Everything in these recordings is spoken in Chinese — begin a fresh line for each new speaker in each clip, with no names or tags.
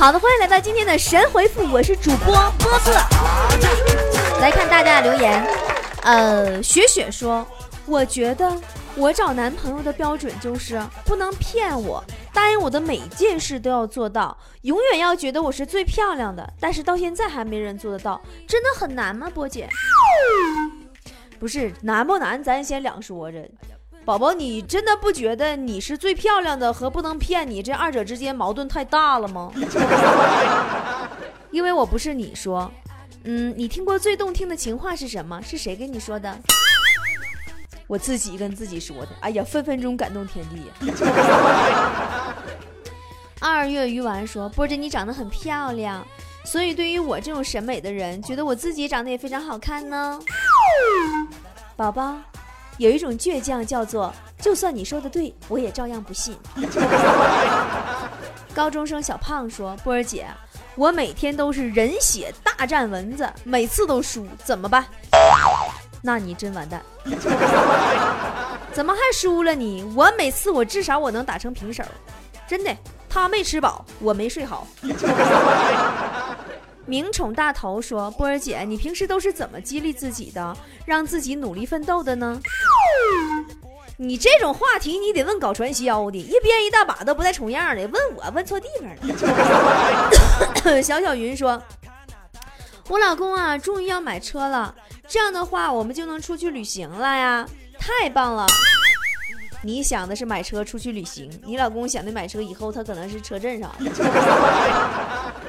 好的，欢迎来到今天的神回复，我是主播波波。来看大家的留言，呃，雪雪说，我觉得我找男朋友的标准就是不能骗我，答应我的每一件事都要做到，永远要觉得我是最漂亮的。但是到现在还没人做得到，真的很难吗，波姐？不是难不难，咱先两说着。宝宝，你真的不觉得你是最漂亮的和不能骗你这二者之间矛盾太大了吗？因为我不是你说，嗯，你听过最动听的情话是什么？是谁跟你说的？我自己跟自己说的。哎呀，分分钟感动天地呀！二月鱼丸说：“波姐，你长得很漂亮，所以对于我这种审美的人，觉得我自己长得也非常好看呢。”宝宝。有一种倔强叫做，就算你说的对，我也照样不信。高中生小胖说：“波儿姐，我每天都是人血大战蚊子，每次都输，怎么办？”那你真完蛋！怎么还输了你？我每次我至少我能打成平手，真的。他没吃饱，我没睡好。名宠大头说：“波儿姐，你平时都是怎么激励自己的，让自己努力奋斗的呢？”你这种话题，你得问搞传销的，一编一大把都不带重样的。问我，问错地方了。小小云说：“我老公啊，终于要买车了，这样的话，我们就能出去旅行了呀，太棒了！”你想的是买车出去旅行，你老公想的买车以后他可能是车震啥的。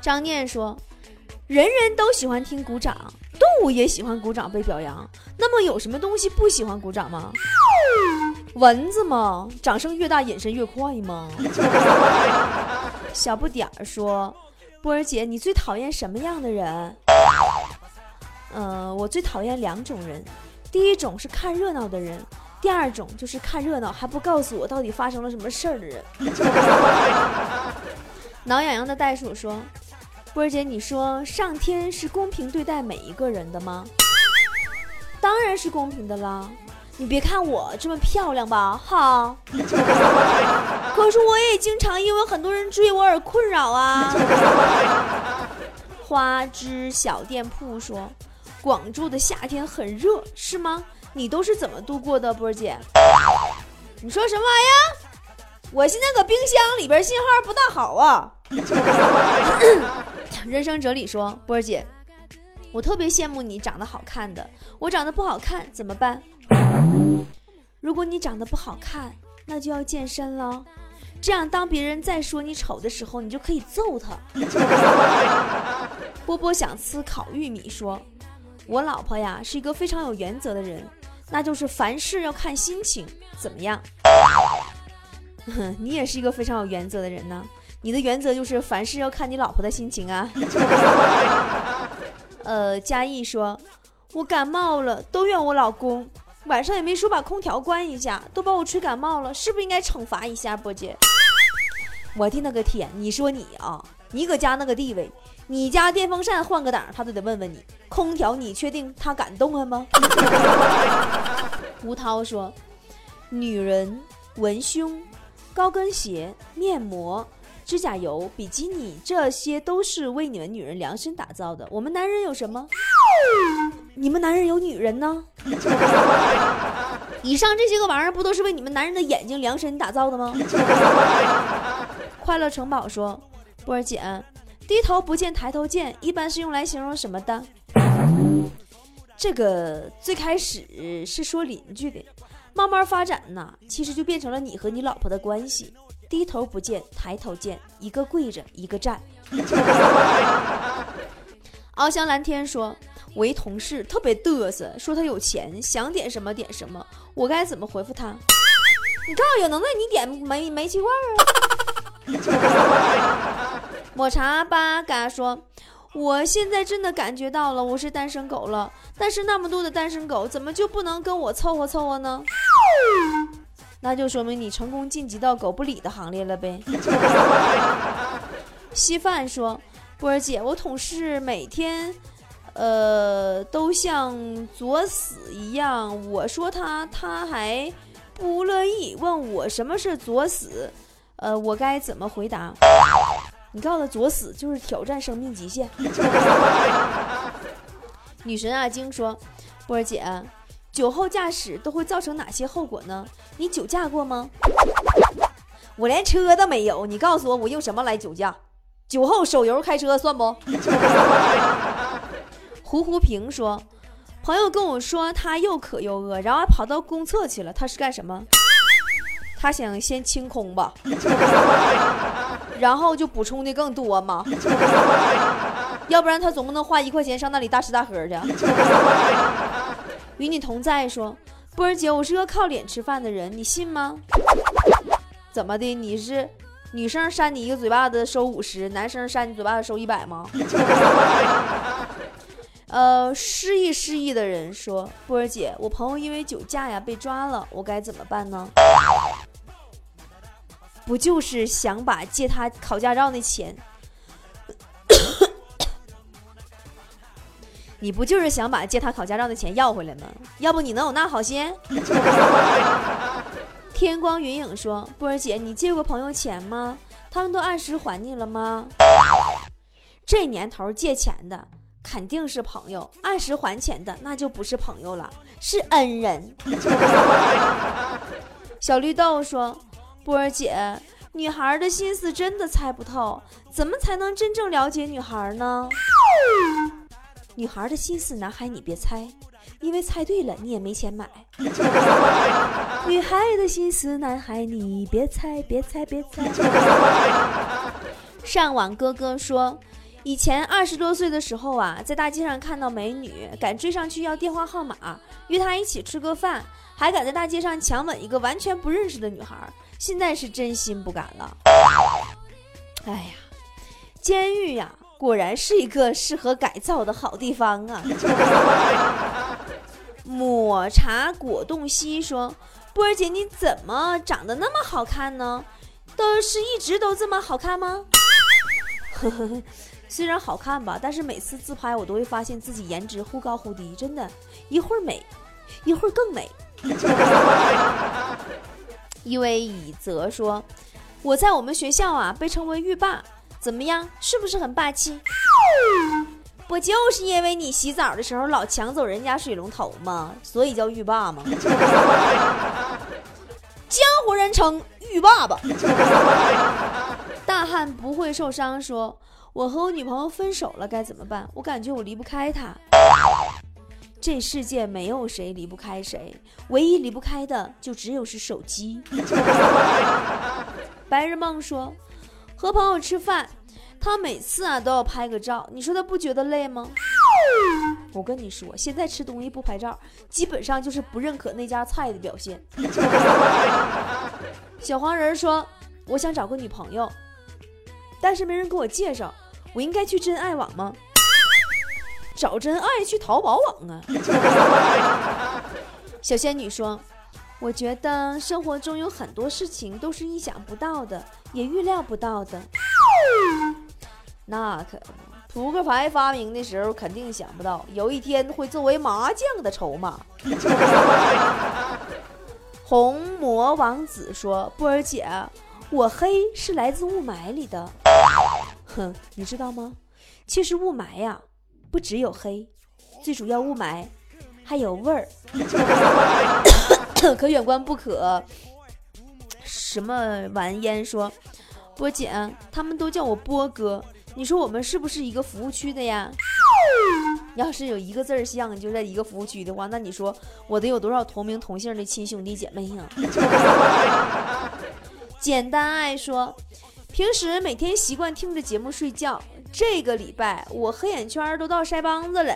张念说：“人人都喜欢听鼓掌，动物也喜欢鼓掌被表扬。那么有什么东西不喜欢鼓掌吗？蚊子吗？掌声越大，隐身越快吗？” 小不点儿说：“波儿姐，你最讨厌什么样的人？”嗯，我最讨厌两种人，第一种是看热闹的人，第二种就是看热闹还不告诉我到底发生了什么事儿的人。挠痒痒的袋鼠说。波儿姐，你说上天是公平对待每一个人的吗？当然是公平的啦！你别看我这么漂亮吧，哈，可是我也经常因为很多人追我而困扰啊。花枝小店铺说，广州的夏天很热，是吗？你都是怎么度过的，波儿姐？你说什么玩意儿？我现在搁冰箱里边，信号不大好啊。人生哲理说：“波儿姐，我特别羡慕你长得好看的，我长得不好看怎么办？如果你长得不好看，那就要健身了，这样当别人再说你丑的时候，你就可以揍他。”波波想吃烤玉米说：“我老婆呀是一个非常有原则的人，那就是凡事要看心情，怎么样？哼 你也是一个非常有原则的人呢。”你的原则就是凡事要看你老婆的心情啊。呃，嘉义说，我感冒了，都怨我老公，晚上也没说把空调关一下，都把我吹感冒了，是不是应该惩罚一下波姐？我的那个天，你说你啊，你搁家那个地位，你家电风扇换个档，他都得问问你，空调你确定他敢动啊吗？吴涛说，女人文胸、高跟鞋、面膜。指甲油、比基尼，这些都是为你们女人量身打造的。我们男人有什么？你们男人有女人呢？以上这些个玩意儿，不都是为你们男人的眼睛量身打造的吗？快乐城堡说：“波儿姐，低头不见抬头见，一般是用来形容什么的？这个最开始是说邻居的，慢慢发展呢，其实就变成了你和你老婆的关系。”低头不见抬头见，一个跪着一个站。翱翔蓝天说：“我一同事特别嘚瑟，说他有钱，想点什么点什么，我该怎么回复他？你告诉有能耐，你点煤煤气罐啊！” 抹茶吧嘎说：“我现在真的感觉到了，我是单身狗了。但是那么多的单身狗，怎么就不能跟我凑合凑合呢？”那就说明你成功晋级到狗不理的行列了呗。稀饭说：“波儿姐，我同事每天，呃，都像作死一样。我说他，他还不乐意，问我什么是作死。呃，我该怎么回答？你告诉他作死就是挑战生命极限。女神阿晶说：“波儿姐，酒后驾驶都会造成哪些后果呢？你酒驾过吗？”我连车都没有，你告诉我我用什么来酒驾？酒后手油开车算不？胡胡平说：“朋友跟我说他又渴又饿，然后还跑到公厕去了。他是干什么？他想先清空吧，然后就补充的更多嘛。要不然他总不能花一块钱上那里大吃大喝去。”与你同在说：“波儿姐，我是个靠脸吃饭的人，你信吗？怎么的？你是女生扇你一个嘴巴子收五十，男生扇你嘴巴子收一百吗？” 呃，失忆失忆的人说：“波儿姐，我朋友因为酒驾呀被抓了，我该怎么办呢？不就是想把借他考驾照那钱？你不就是想把借他考驾照的钱要回来吗？要不你能有那好心？” 天光云影说：“波儿姐，你借过朋友钱吗？他们都按时还你了吗？这年头借钱的。”肯定是朋友，按时还钱的那就不是朋友了，是恩人。小绿豆说：“波儿姐，女孩的心思真的猜不透，怎么才能真正了解女孩呢？女孩的心思，男孩你别猜，因为猜对了你也没钱买。女孩的心思，男孩你别猜，别猜，别猜。”上网哥哥说。以前二十多岁的时候啊，在大街上看到美女，敢追上去要电话号码，约她一起吃个饭，还敢在大街上强吻一个完全不认识的女孩。现在是真心不敢了。哎呀，监狱呀，果然是一个适合改造的好地方啊！抹茶果冻西说：“波儿姐，你怎么长得那么好看呢？都是一直都这么好看吗？”呵呵呵。虽然好看吧，但是每次自拍我都会发现自己颜值忽高忽低，真的，一会儿美，一会儿更美。一位以泽说：“我在我们学校啊被称为浴霸，怎么样？是不是很霸气？不就是因为你洗澡的时候老抢走人家水龙头吗？所以叫浴霸吗？江湖人称浴霸吧。大汉不会受伤说。”我和我女朋友分手了，该怎么办？我感觉我离不开她。这世界没有谁离不开谁，唯一离不开的就只有是手机。白日梦说，和朋友吃饭，他每次啊都要拍个照，你说他不觉得累吗？我跟你说，现在吃东西不拍照，基本上就是不认可那家菜的表现。小黄人说，我想找个女朋友，但是没人给我介绍。我应该去真爱网吗？找真爱去淘宝网啊！小仙女说：“我觉得生活中有很多事情都是意想不到的，也预料不到的。那可，扑克牌发明的时候肯定想不到有一天会作为麻将的筹码。”红魔王子说：“波儿姐，我黑是来自雾霾里的。”哼，你知道吗？其实雾霾呀，不只有黑，最主要雾霾还有味儿，可远观不可。什么玩烟说，波姐，他们都叫我波哥，你说我们是不是一个服务区的呀？要是有一个字儿像，就在一个服务区的话，那你说我得有多少同名同姓的亲兄弟姐妹呀？简单爱说。平时每天习惯听着节目睡觉，这个礼拜我黑眼圈都到腮帮子了。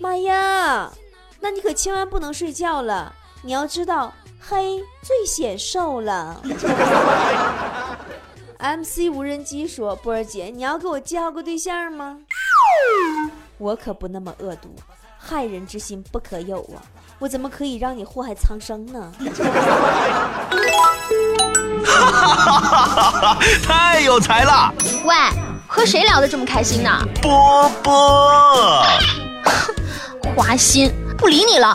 妈呀，那你可千万不能睡觉了，你要知道黑最显瘦了。MC 无人机说：“波儿姐，你要给我介绍个对象吗？我可不那么恶毒，害人之心不可有啊！我怎么可以让你祸害苍生呢？”哈
哈哈哈太有才了！
喂，和谁聊得这么开心呢？
波波，
花心，不理你了。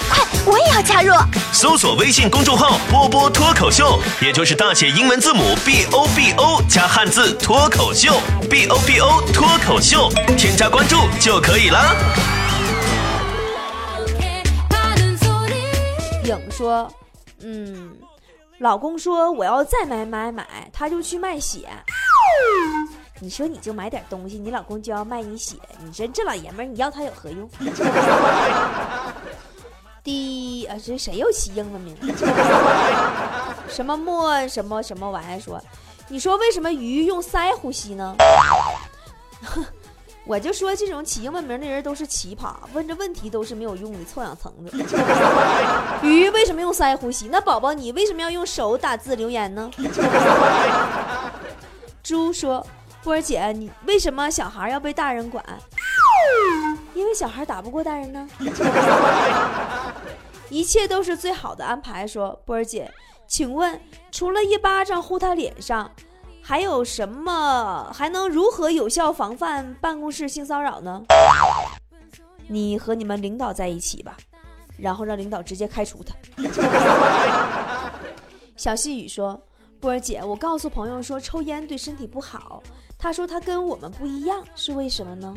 快，我也要加入。
搜索微信公众号“波波脱口秀”，也就是大写英文字母 B O B O 加汉字脱口秀，B O B O 脱口秀，添加关注就可以了。
影说，嗯，老公说我要再买买买，他就去卖血。你说你就买点东西，你老公就要卖你血，你说这老爷们儿你要他有何用？第啊，这谁又起英文名？什么莫什么什么玩意儿？说，你说为什么鱼用鳃呼吸呢？我就说这种起英文名的人都是奇葩，问这问题都是没有用的臭氧层子。鱼为什么用鳃呼吸？那宝宝你为什么要用手打字留言呢？猪说。波儿姐，你为什么小孩要被大人管？因为小孩打不过大人呢。一切都是最好的安排。说波儿姐，请问除了一巴掌呼他脸上，还有什么还能如何有效防范办公室性骚扰呢？你和你们领导在一起吧，然后让领导直接开除他。小细雨说，波儿姐，我告诉朋友说抽烟对身体不好。他说他跟我们不一样，是为什么呢？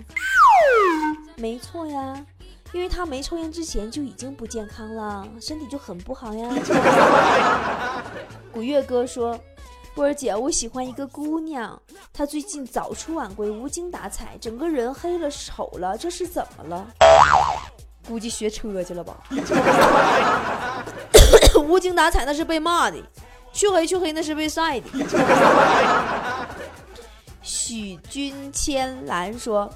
没错呀，因为他没抽烟之前就已经不健康了，身体就很不好呀。古月哥说：“波儿姐，我喜欢一个姑娘，她最近早出晚归，无精打采，整个人黑了丑了，这是怎么了？估计学车去了吧？无精打采那是被骂的，黢黑黢黑那是被晒的。”许君千兰说：“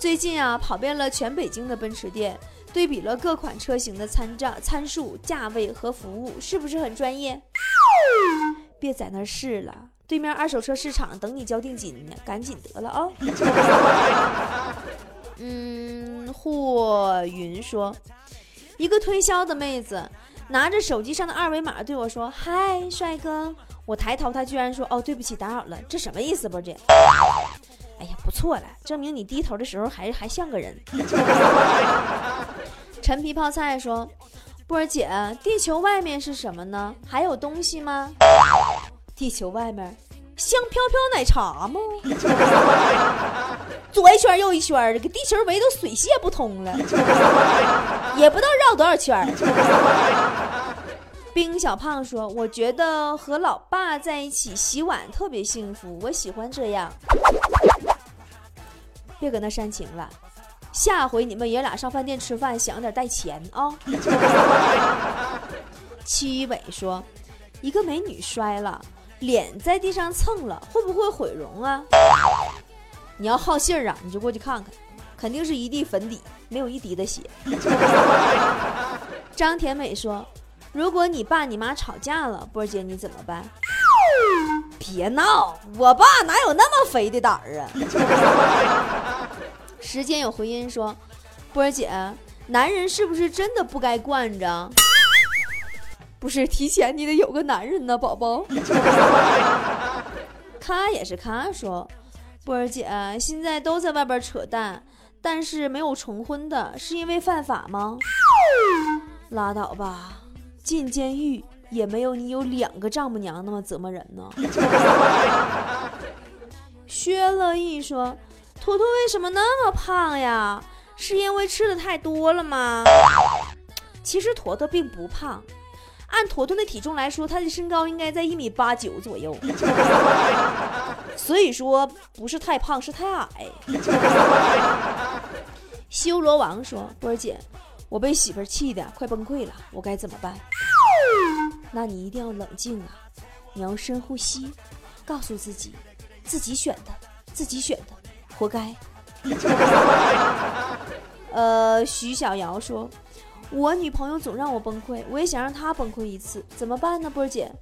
最近啊，跑遍了全北京的奔驰店，对比了各款车型的参照参数、价位和服务，是不是很专业？别在那试了，对面二手车市场等你交定金呢，赶紧得了啊！” 嗯，霍云说：“一个推销的妹子拿着手机上的二维码对我说：‘嗨，帅哥。’”我抬头，他居然说：“哦，对不起，打扰了。”这什么意思，波姐？不错了，证明你低头的时候还还像个人。陈皮泡菜说：“波儿姐，地球外面是什么呢？还有东西吗？”地球外面香飘飘奶茶吗？左一圈右一圈的，给地球围都水泄不通了，也不知道绕多少圈。冰小胖说：“我觉得和老爸在一起洗碗特别幸福，我喜欢这样。别搁那煽情了，下回你们爷俩上饭店吃饭，想点带钱啊。”七尾说：“一个美女摔了，脸在地上蹭了，会不会毁容啊？你要好信儿啊，你就过去看看，肯定是一地粉底，没有一滴的血。”张甜美说。如果你爸你妈吵架了，波姐你怎么办？别闹，我爸哪有那么肥的胆儿啊！时间有回音说，波儿姐，男人是不是真的不该惯着？不是，提前你得有个男人呢，宝宝。咔也是咔说，波儿姐现在都在外边扯淡，但是没有重婚的，是因为犯法吗？拉倒吧。进监狱也没有你有两个丈母娘那么折磨人呢。薛乐意说：“坨坨为什么那么胖呀？是因为吃的太多了吗？”其实坨坨并不胖，按坨坨的体重来说，他的身高应该在一米八九左右，所以说不是太胖，是太矮。修罗王说：“波儿姐。”我被媳妇气的快崩溃了，我该怎么办？那你一定要冷静啊！你要深呼吸，告诉自己，自己选的，自己选的，活该。呃，徐小瑶说，我女朋友总让我崩溃，我也想让她崩溃一次，怎么办呢？波儿姐，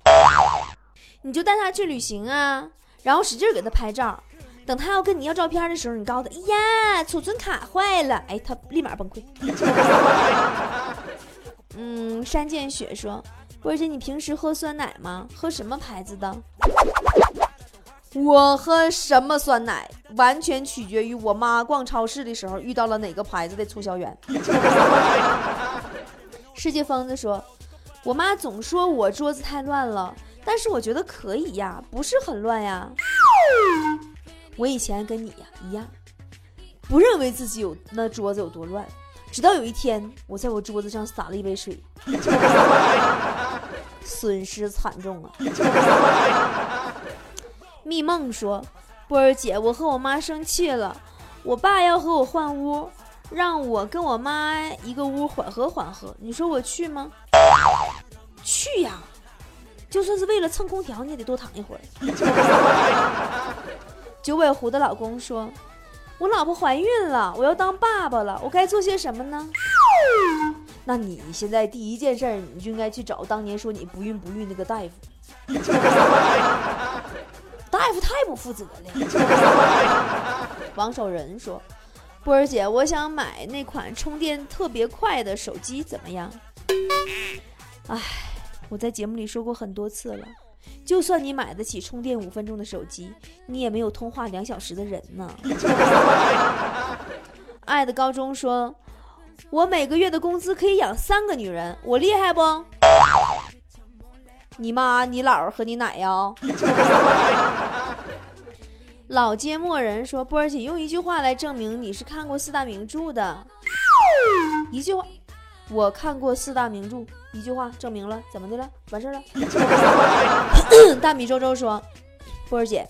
你就带她去旅行啊，然后使劲给她拍照。等她要跟你要照片的时候，你告诉她：“呀，储存卡坏了。”哎，她立马崩溃。嗯，山见雪说：“波姐，你平时喝酸奶吗？喝什么牌子的？”我喝什么酸奶，完全取决于我妈逛超市的时候遇到了哪个牌子的促销员。世界疯子说：“我妈总说我桌子太乱了，但是我觉得可以呀，不是很乱呀。”我以前跟你呀一样，不认为自己有那桌子有多乱，直到有一天我在我桌子上洒了一杯水，损失惨重啊！蜜梦说：“波儿姐，我和我妈生气了，我爸要和我换屋，让我跟我妈一个屋缓和缓和，你说我去吗？去呀，就算是为了蹭空调，你也得多躺一会儿。”九尾狐的老公说：“我老婆怀孕了，我要当爸爸了，我该做些什么呢？”那你现在第一件事，你就应该去找当年说你不孕不育那个大夫。大夫太不负责了。王守仁说：“波儿姐，我想买那款充电特别快的手机，怎么样？”哎，我在节目里说过很多次了。就算你买得起充电五分钟的手机，你也没有通话两小时的人呢。爱的高中说：“我每个月的工资可以养三个女人，我厉害不？”你妈、你姥和你奶呀。老街陌人说：“波儿姐，用一句话来证明你是看过四大名著的。一句话，我看过四大名著。”一句话证明了怎么的了？完事儿了。大米周周说：“波儿姐，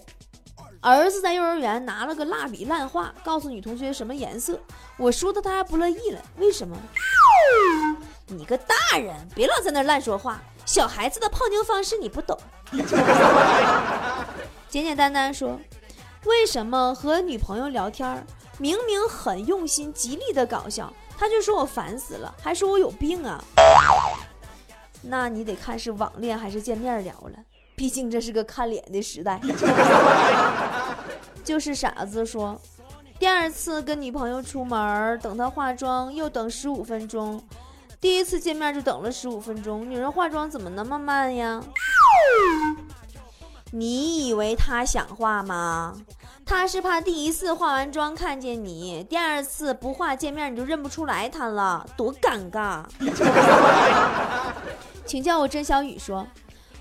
儿子在幼儿园拿了个蜡笔乱画，告诉女同学什么颜色。我说的他还不乐意了，为什么？你个大人，别老在那乱说话。小孩子的泡妞方式你不懂。简简单单说，为什么和女朋友聊天，明明很用心、极力的搞笑，他就说我烦死了，还说我有病啊？”那你得看是网恋还是见面聊了，毕竟这是个看脸的时代。就是傻子说，第二次跟女朋友出门，等她化妆又等十五分钟，第一次见面就等了十五分钟，女人化妆怎么那么慢呀？你以为他想化吗？他是怕第一次化完妆看见你，第二次不化见面你就认不出来他了，多尴尬。请叫我甄小雨说，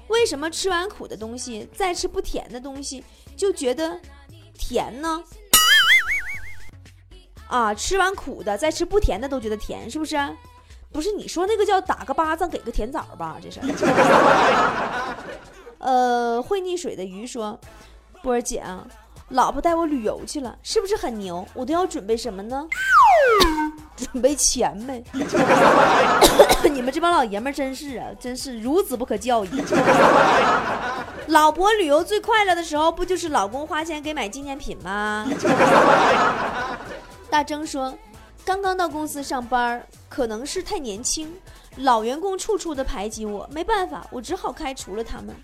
为什么吃完苦的东西再吃不甜的东西就觉得甜呢？啊，吃完苦的再吃不甜的都觉得甜，是不是？不是你说那个叫打个巴掌给个甜枣吧？这是。呃，会溺水的鱼说，波儿姐啊，老婆带我旅游去了，是不是很牛？我都要准备什么呢？准备钱呗！你们这帮老爷们真是啊，真是孺子不可教也。老婆旅游最快乐的时候，不就是老公花钱给买纪念品吗？大征说，刚刚到公司上班，可能是太年轻，老员工处处的排挤我，没办法，我只好开除了他们。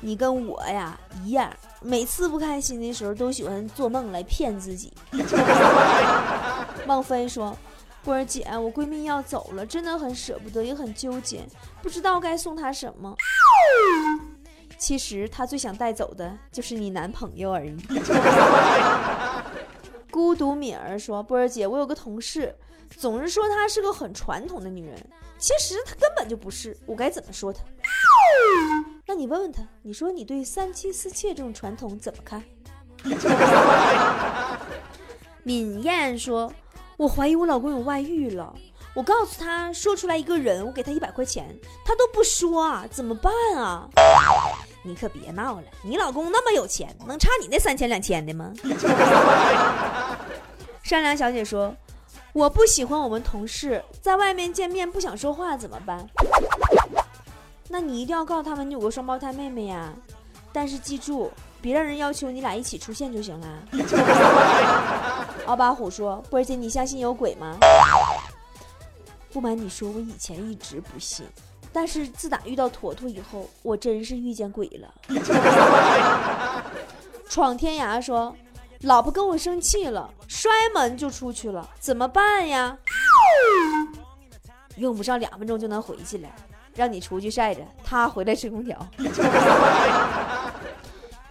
你跟我呀一样，每次不开心的时候都喜欢做梦来骗自己。孟非说：“波儿姐，我闺蜜要走了，真的很舍不得，也很纠结，不知道该送她什么。其实她最想带走的就是你男朋友而已。”孤独敏儿说：“波儿姐，我有个同事，总是说她是个很传统的女人，其实他根本就不是，我该怎么说他？”那你问问他，你说你对三妻四妾这种传统怎么看？敏燕说：“我怀疑我老公有外遇了，我告诉他说出来一个人，我给他一百块钱，他都不说啊，怎么办啊？”你可别闹了，你老公那么有钱，能差你那三千两千的吗？善良小姐说：“我不喜欢我们同事在外面见面不想说话怎么办？那你一定要告诉他们你有个双胞胎妹妹呀。但是记住别让人要求你俩一起出现就行了奥巴虎说波儿姐你相信有鬼吗？不瞒你说我以前一直不信。但是自打遇到坨坨以后我真是遇见鬼了。闯天涯说老婆跟我生气了，摔门就出去了，怎么办呀？用不上两分钟就能回去了，让你出去晒着，他回来吹空调。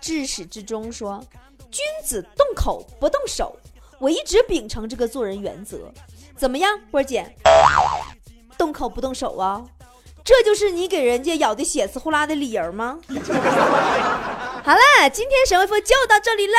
至始至终说，君子动口不动手，我一直秉承这个做人原则。怎么样，波儿姐？动口不动手啊？这就是你给人家咬的血丝呼啦的理由吗？好了今天神回复就到这里
了